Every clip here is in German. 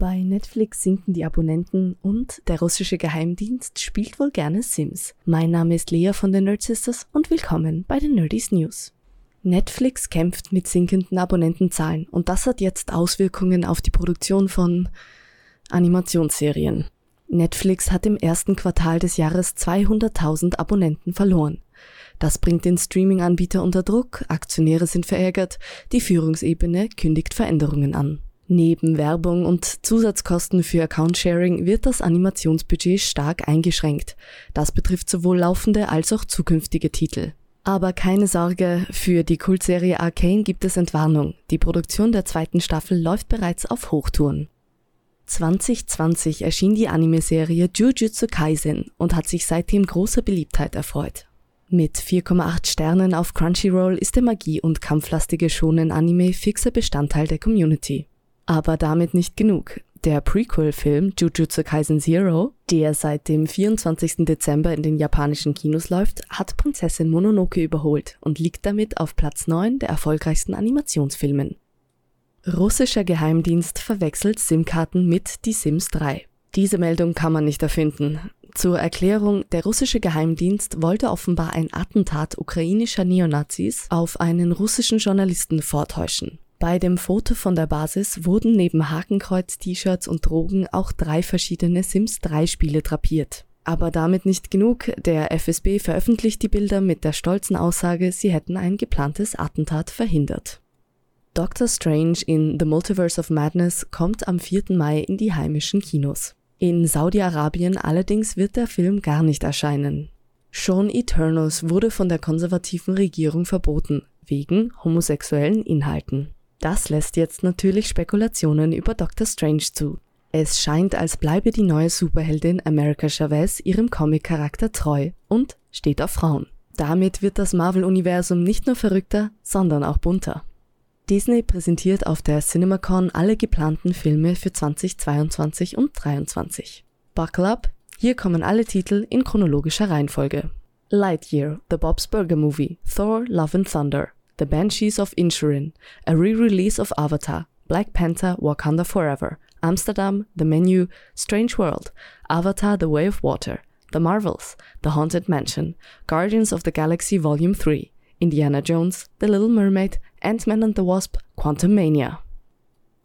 Netflix sinken die Abonnenten und der russische Geheimdienst spielt wohl gerne Sims. Mein Name ist Lea von den Nerd Sisters und willkommen bei den Nerdies News. Netflix kämpft mit sinkenden Abonnentenzahlen und das hat jetzt Auswirkungen auf die Produktion von Animationsserien. Netflix hat im ersten Quartal des Jahres 200.000 Abonnenten verloren. Das bringt den Streaming-Anbieter unter Druck, Aktionäre sind verärgert, die Führungsebene kündigt Veränderungen an. Neben Werbung und Zusatzkosten für Account-Sharing wird das Animationsbudget stark eingeschränkt. Das betrifft sowohl laufende als auch zukünftige Titel. Aber keine Sorge, für die Kultserie Arcane gibt es Entwarnung. Die Produktion der zweiten Staffel läuft bereits auf Hochtouren. 2020 erschien die Anime-Serie Jujutsu Kaisen und hat sich seitdem großer Beliebtheit erfreut. Mit 4,8 Sternen auf Crunchyroll ist der Magie- und kampflastige Shonen-Anime fixer Bestandteil der Community. Aber damit nicht genug. Der Prequel-Film Jujutsu Kaisen Zero, der seit dem 24. Dezember in den japanischen Kinos läuft, hat Prinzessin Mononoke überholt und liegt damit auf Platz 9 der erfolgreichsten Animationsfilmen. Russischer Geheimdienst verwechselt SIM-Karten mit Die Sims 3. Diese Meldung kann man nicht erfinden. Zur Erklärung, der russische Geheimdienst wollte offenbar ein Attentat ukrainischer Neonazis auf einen russischen Journalisten vortäuschen. Bei dem Foto von der Basis wurden neben Hakenkreuz-T-Shirts und Drogen auch drei verschiedene Sims 3 Spiele drapiert. Aber damit nicht genug, der FSB veröffentlicht die Bilder mit der stolzen Aussage, sie hätten ein geplantes Attentat verhindert. Doctor Strange in The Multiverse of Madness kommt am 4. Mai in die heimischen Kinos. In Saudi-Arabien allerdings wird der Film gar nicht erscheinen. Sean Eternals wurde von der konservativen Regierung verboten, wegen homosexuellen Inhalten. Das lässt jetzt natürlich Spekulationen über Doctor Strange zu. Es scheint, als bleibe die neue Superheldin America Chavez ihrem Comic-Charakter treu und steht auf Frauen. Damit wird das Marvel-Universum nicht nur verrückter, sondern auch bunter. Disney präsentiert auf der CinemaCon alle geplanten Filme für 2022 und 2023. Buckle up, hier kommen alle Titel in chronologischer Reihenfolge. Lightyear, The Bob's Burger Movie, Thor, Love and Thunder, The Banshees of Inisherin, a re-release of Avatar, Black Panther Wakanda Forever, Amsterdam, The Menu, Strange World, Avatar The Way of Water, The Marvels, The Haunted Mansion, Guardians of the Galaxy Volume 3, Indiana Jones, The Little Mermaid, Ant-Man and the Wasp, Quantum Mania.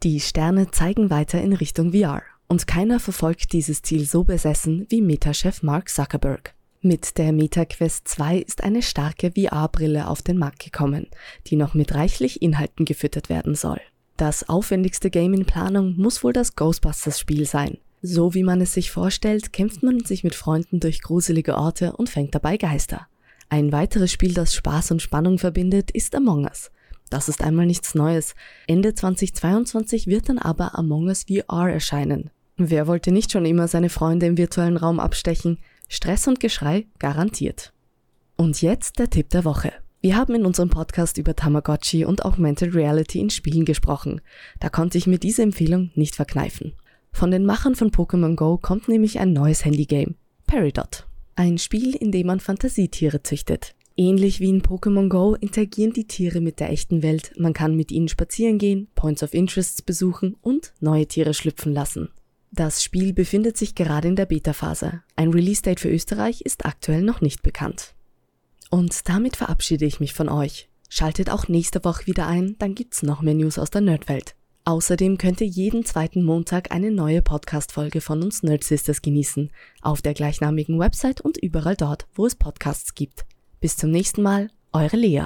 Die Sterne zeigen weiter in Richtung VR und keiner verfolgt dieses Ziel so besessen wie Meta-Chef Mark Zuckerberg. Mit der MetaQuest 2 ist eine starke VR-Brille auf den Markt gekommen, die noch mit reichlich Inhalten gefüttert werden soll. Das aufwendigste Game in Planung muss wohl das Ghostbusters-Spiel sein. So wie man es sich vorstellt, kämpft man sich mit Freunden durch gruselige Orte und fängt dabei Geister. Ein weiteres Spiel, das Spaß und Spannung verbindet, ist Among Us. Das ist einmal nichts Neues. Ende 2022 wird dann aber Among Us VR erscheinen. Wer wollte nicht schon immer seine Freunde im virtuellen Raum abstechen? Stress und Geschrei garantiert. Und jetzt der Tipp der Woche. Wir haben in unserem Podcast über Tamagotchi und Augmented Reality in Spielen gesprochen. Da konnte ich mir diese Empfehlung nicht verkneifen. Von den Machern von Pokémon Go kommt nämlich ein neues Handygame, Peridot. Ein Spiel, in dem man Fantasietiere züchtet. Ähnlich wie in Pokémon Go interagieren die Tiere mit der echten Welt, man kann mit ihnen spazieren gehen, Points of Interests besuchen und neue Tiere schlüpfen lassen. Das Spiel befindet sich gerade in der Beta-Phase. Ein Release-Date für Österreich ist aktuell noch nicht bekannt. Und damit verabschiede ich mich von euch. Schaltet auch nächste Woche wieder ein, dann gibt's noch mehr News aus der Nerdwelt. Außerdem könnt ihr jeden zweiten Montag eine neue Podcast-Folge von uns Nerd Sisters genießen, auf der gleichnamigen Website und überall dort, wo es Podcasts gibt. Bis zum nächsten Mal, eure Lea.